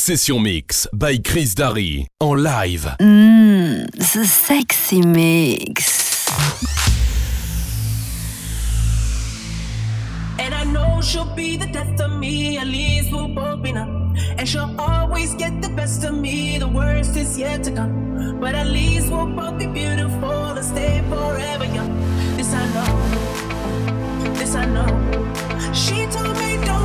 Session Mix by Chris Darry en live. Mmm, the sexy mix. And I know she'll be the death of me, at least we'll both be numb. And she'll always get the best of me, the worst is yet to come. But at least we'll both be beautiful and stay forever young. This I know, this I know. She told me don't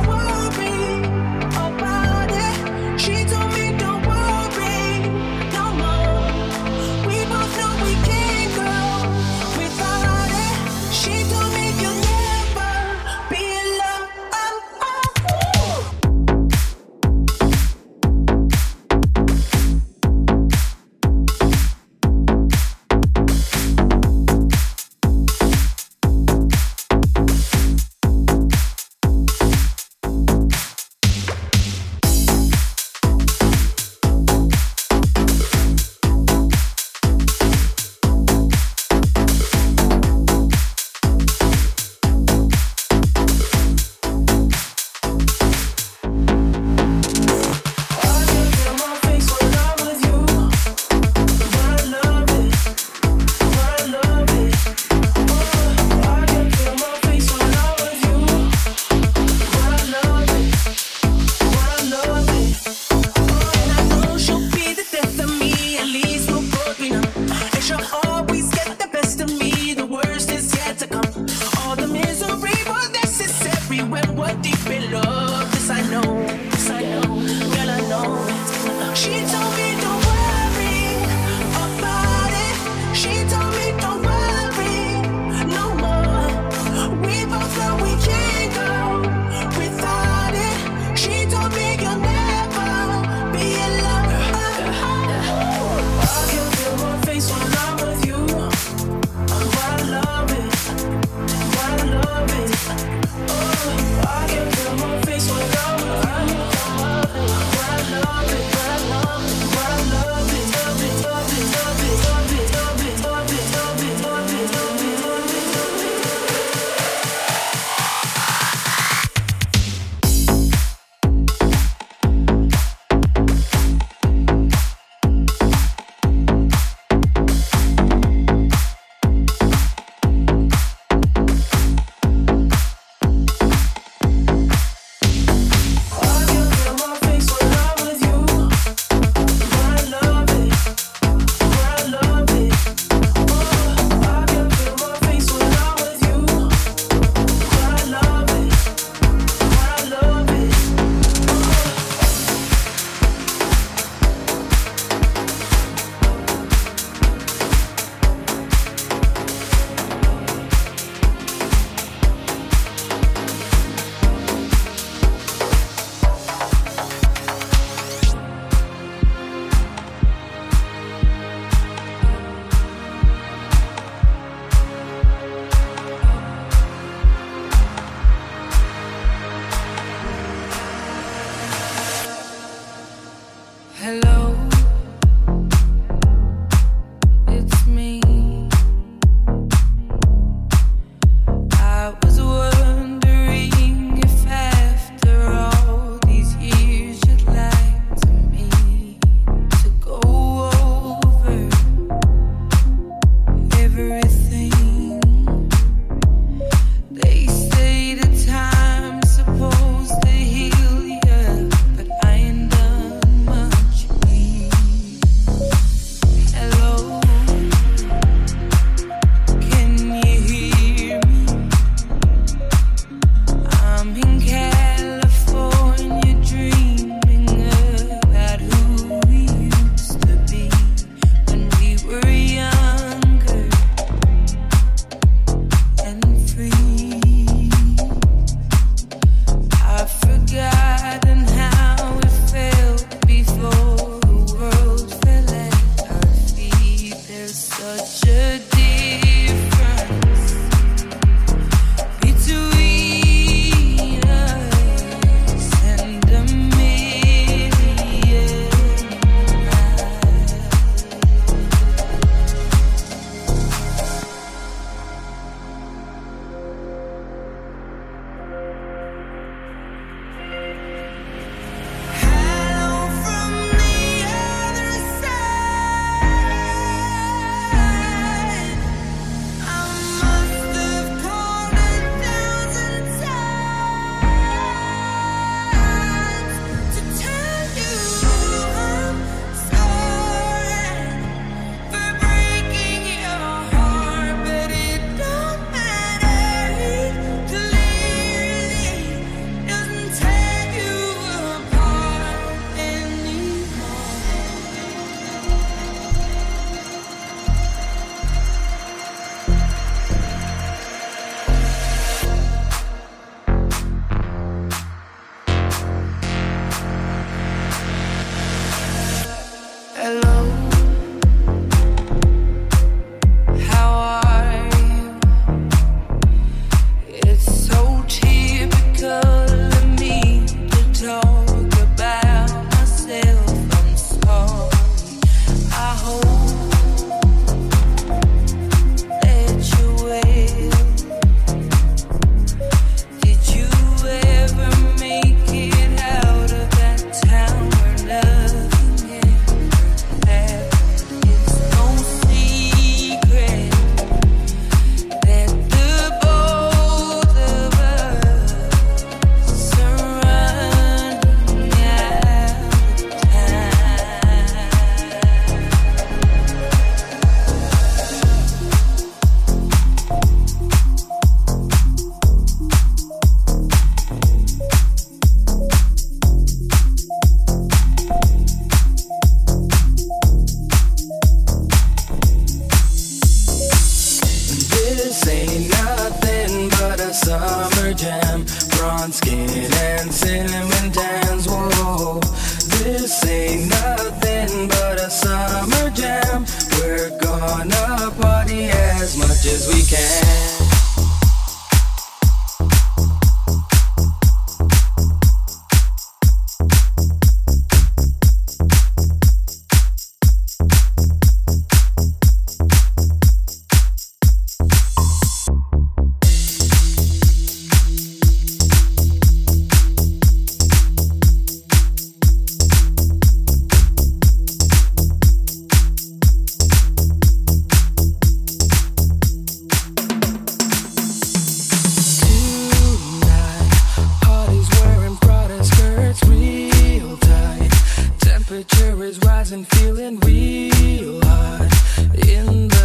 realize in the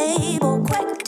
table, quick,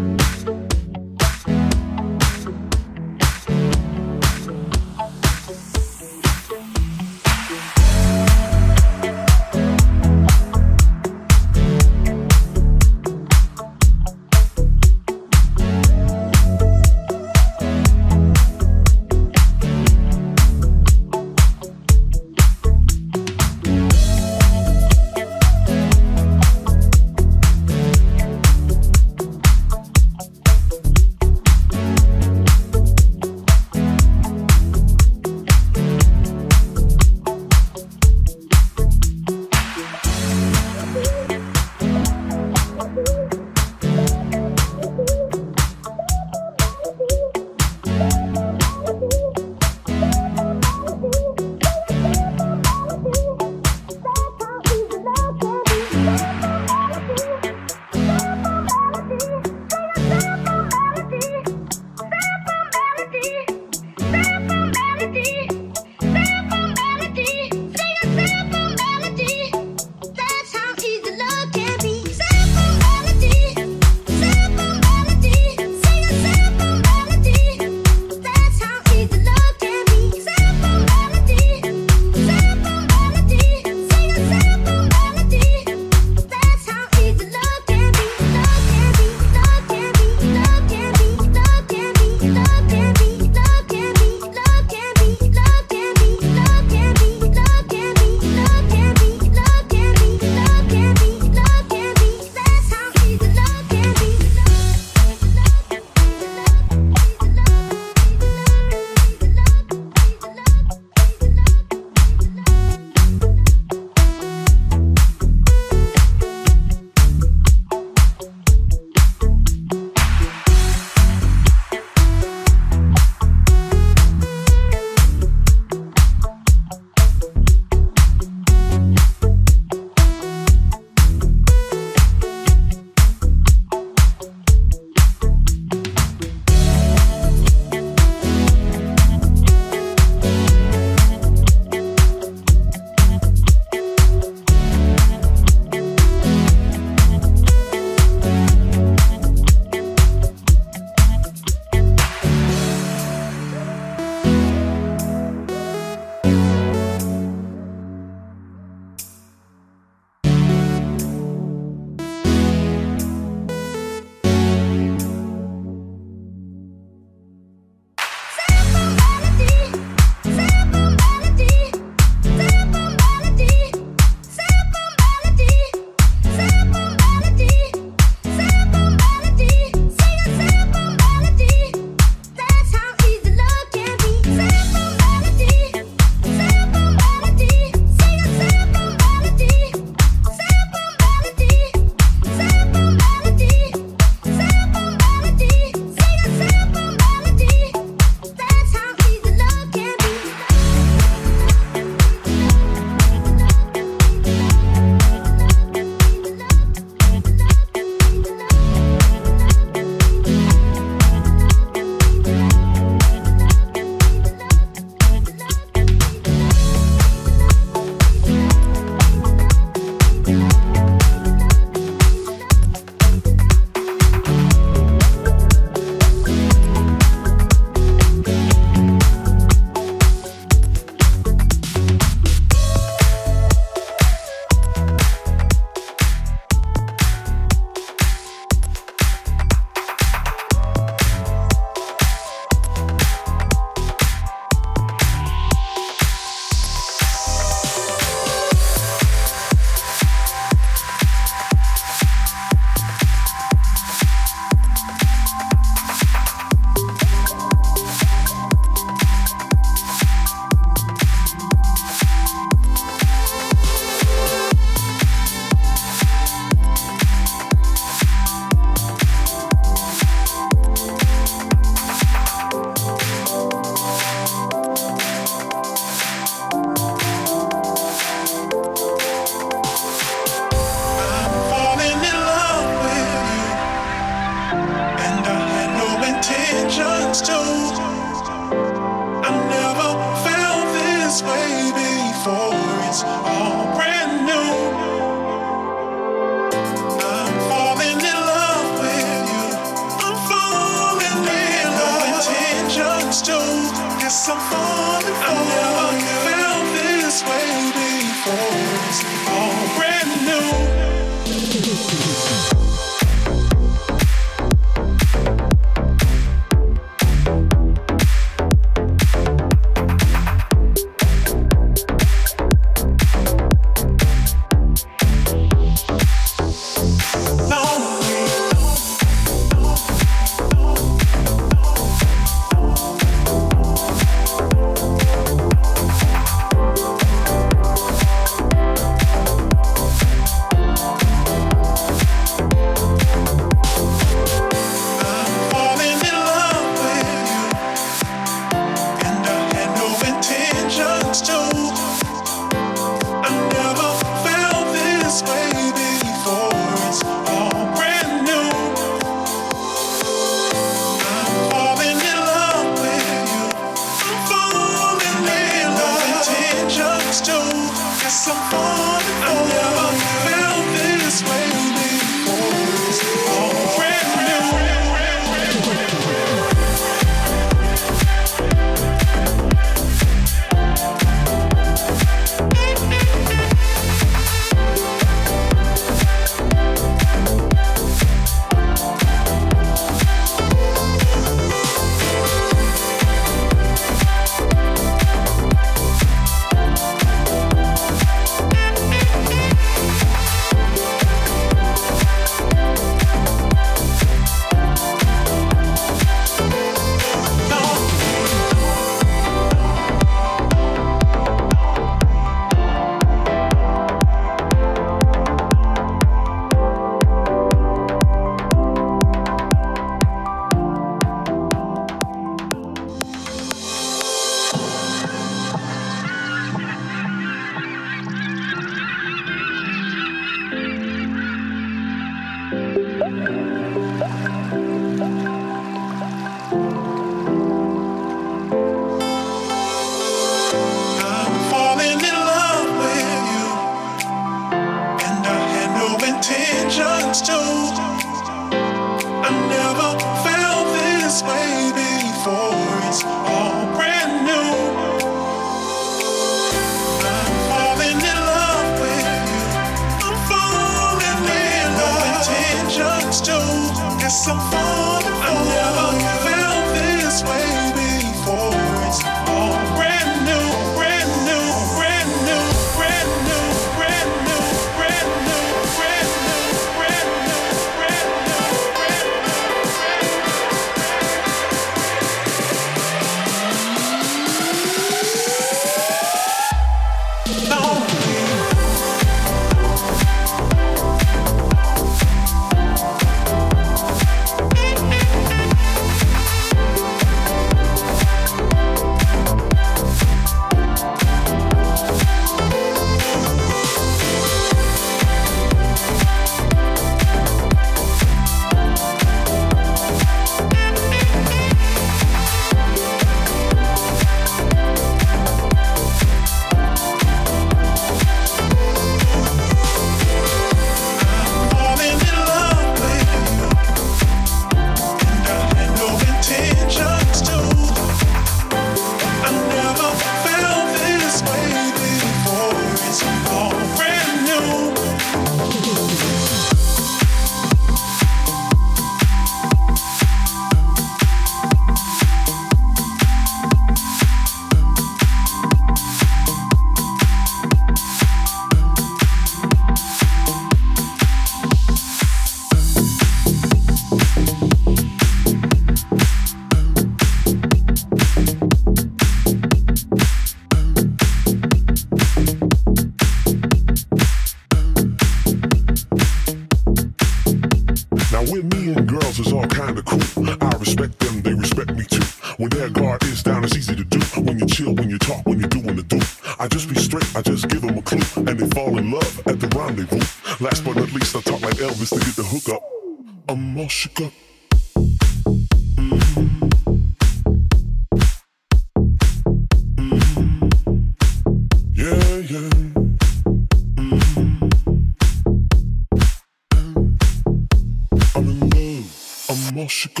shook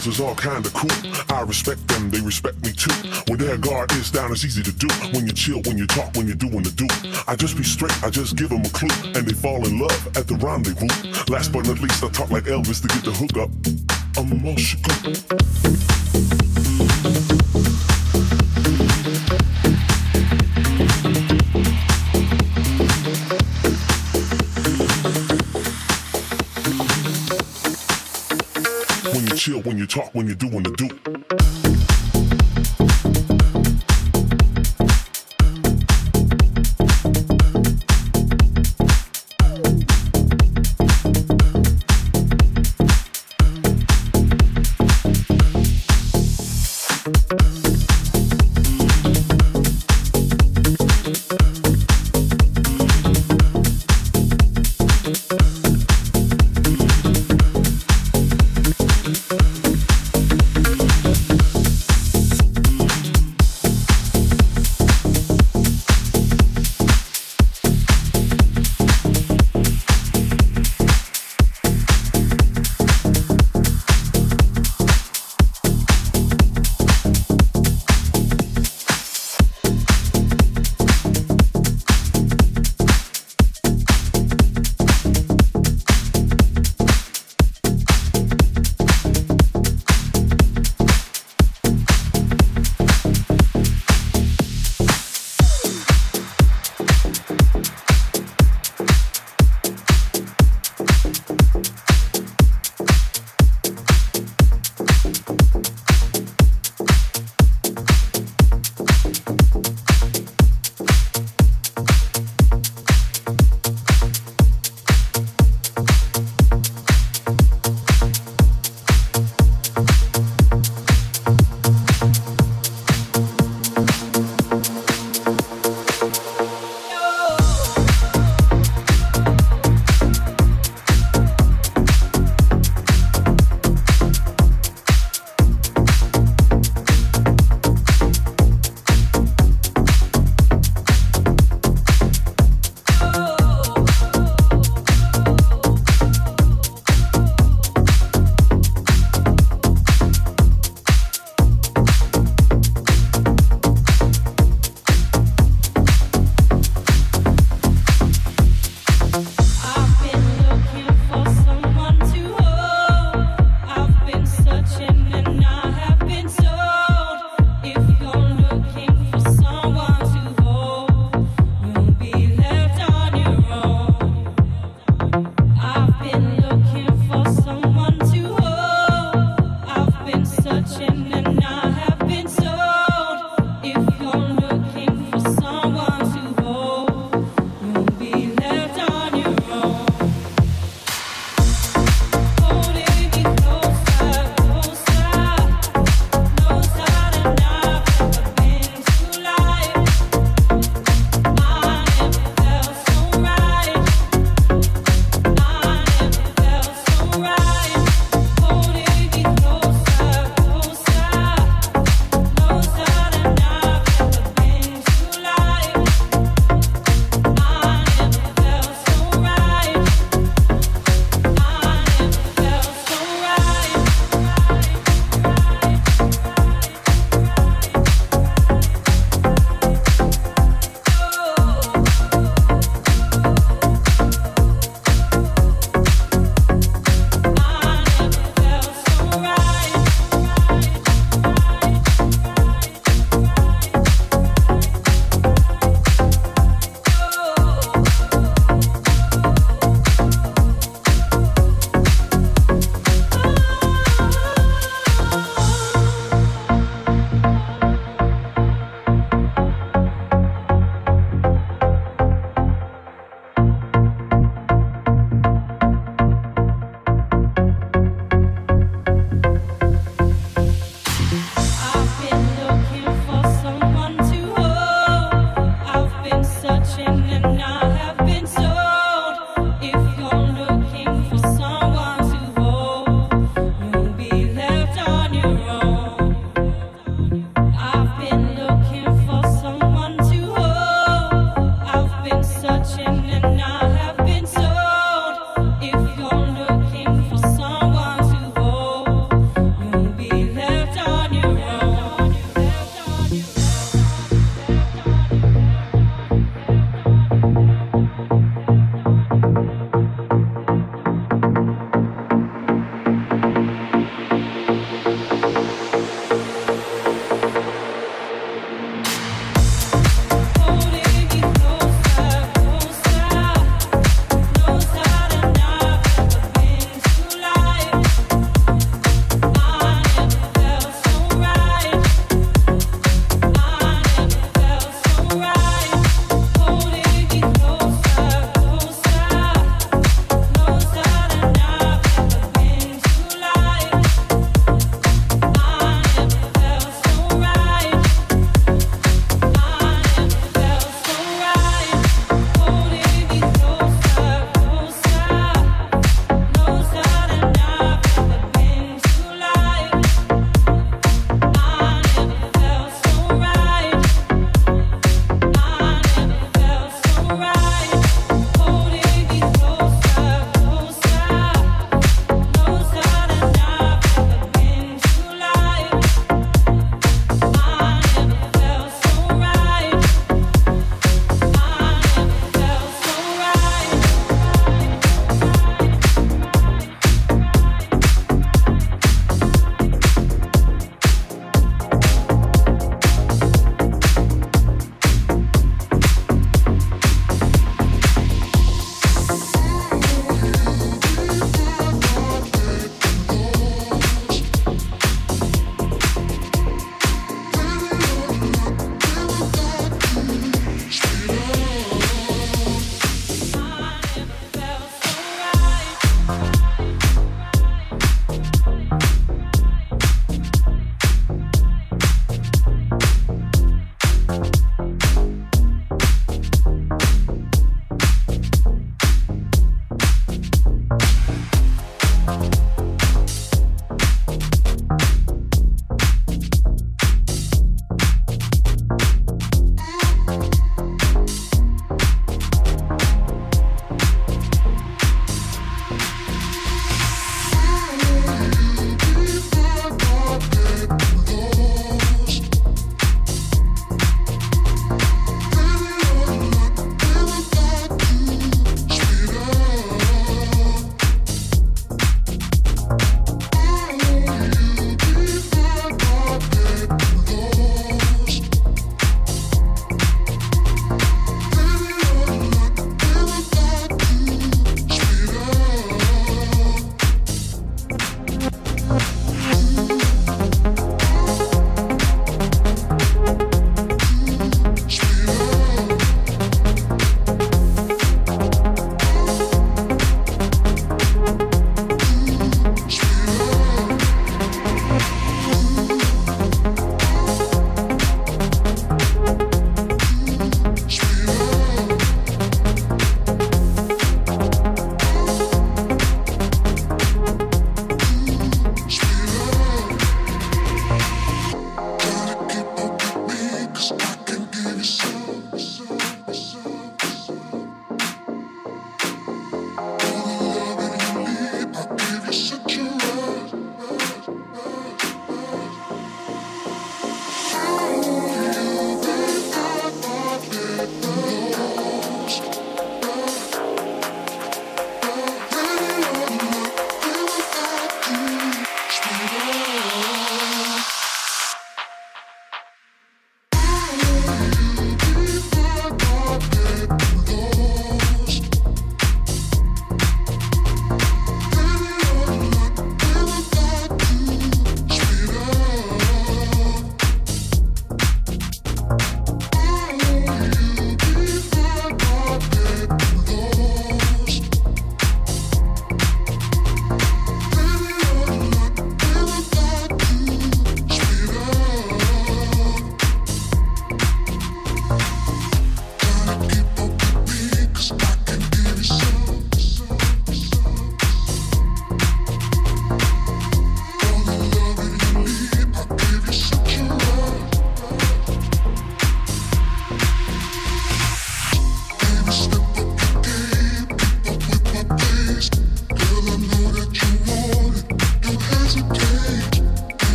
girls is all kinda cool. Mm-hmm. I respect them, they respect me too. Mm-hmm. When their guard is down, it's easy to do. Mm-hmm. When you chill, when you talk, when you're doing the do. I just be straight, I just give them a clue. And they fall in love at the rendezvous. Last but not least, I talk like Elvis to get the hook up. I'm all shook chill when you talk, when you're doing the do.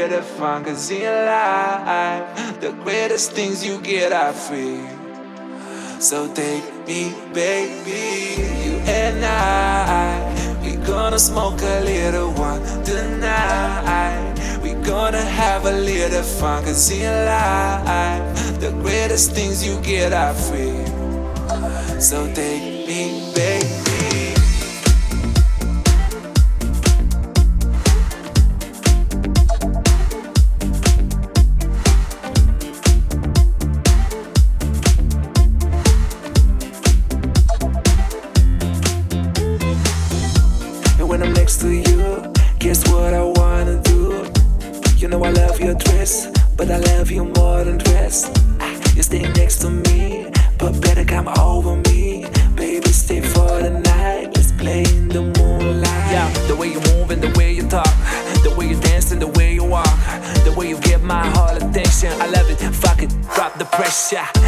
A little fun, cause in life, the greatest things you get are free. So take me, baby, you and I. We gonna smoke a little one tonight. We gonna have a little fun, cause in life, the greatest things you get are free. So take me, baby.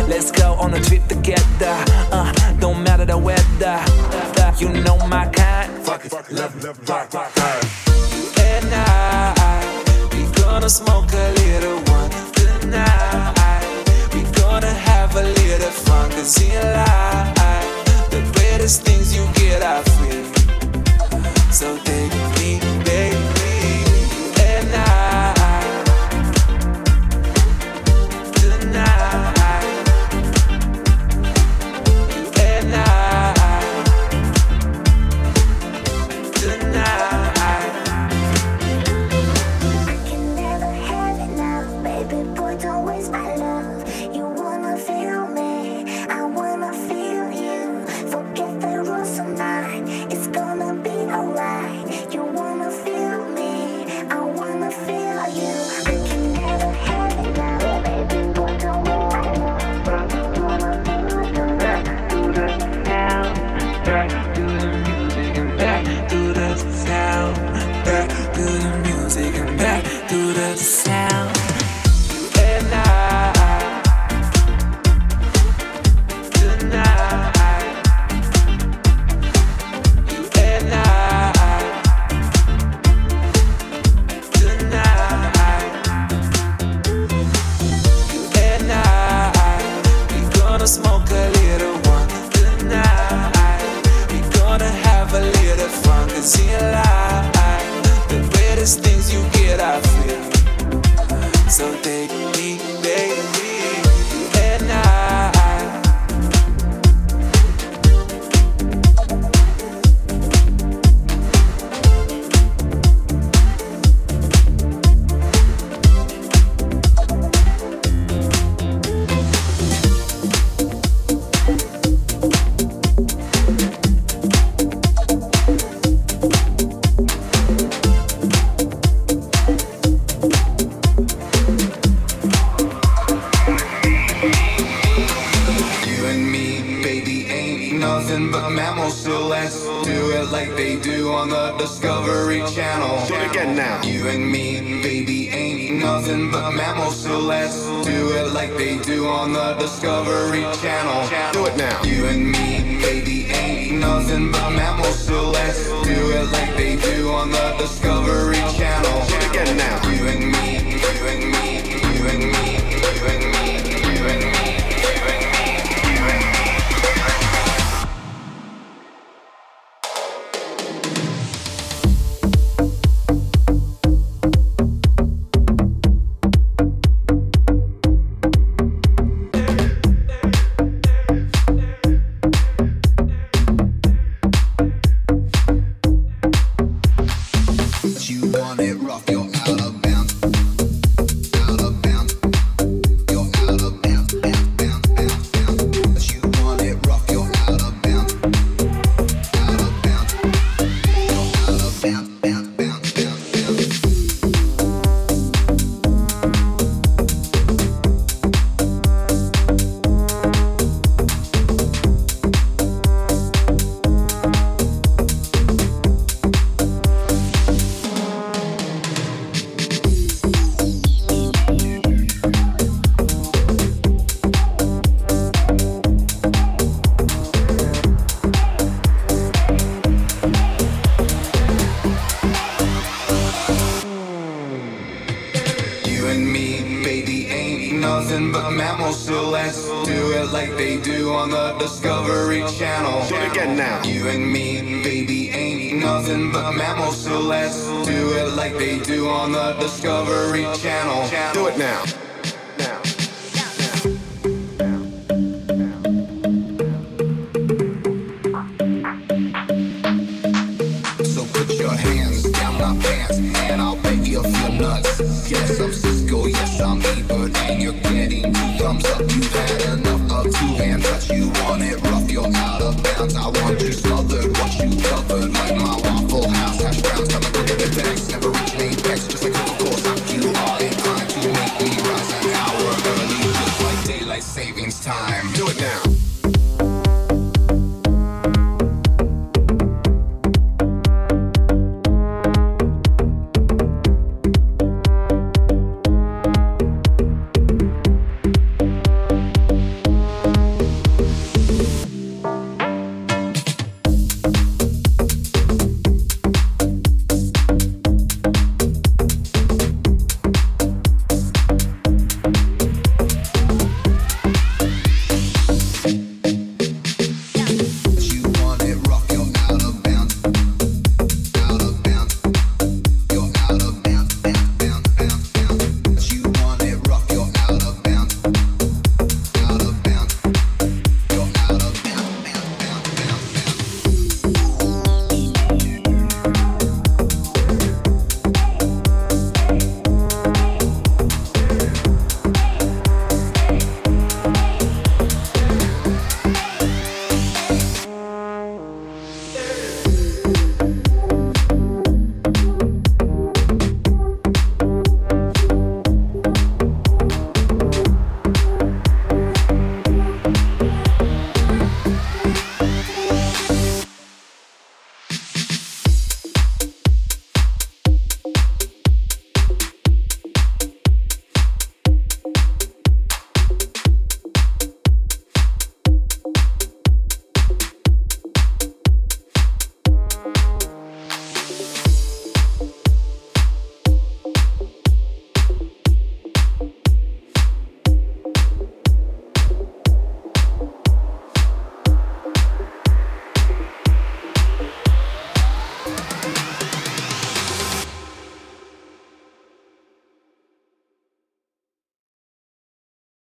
Want it. Rough, you're out of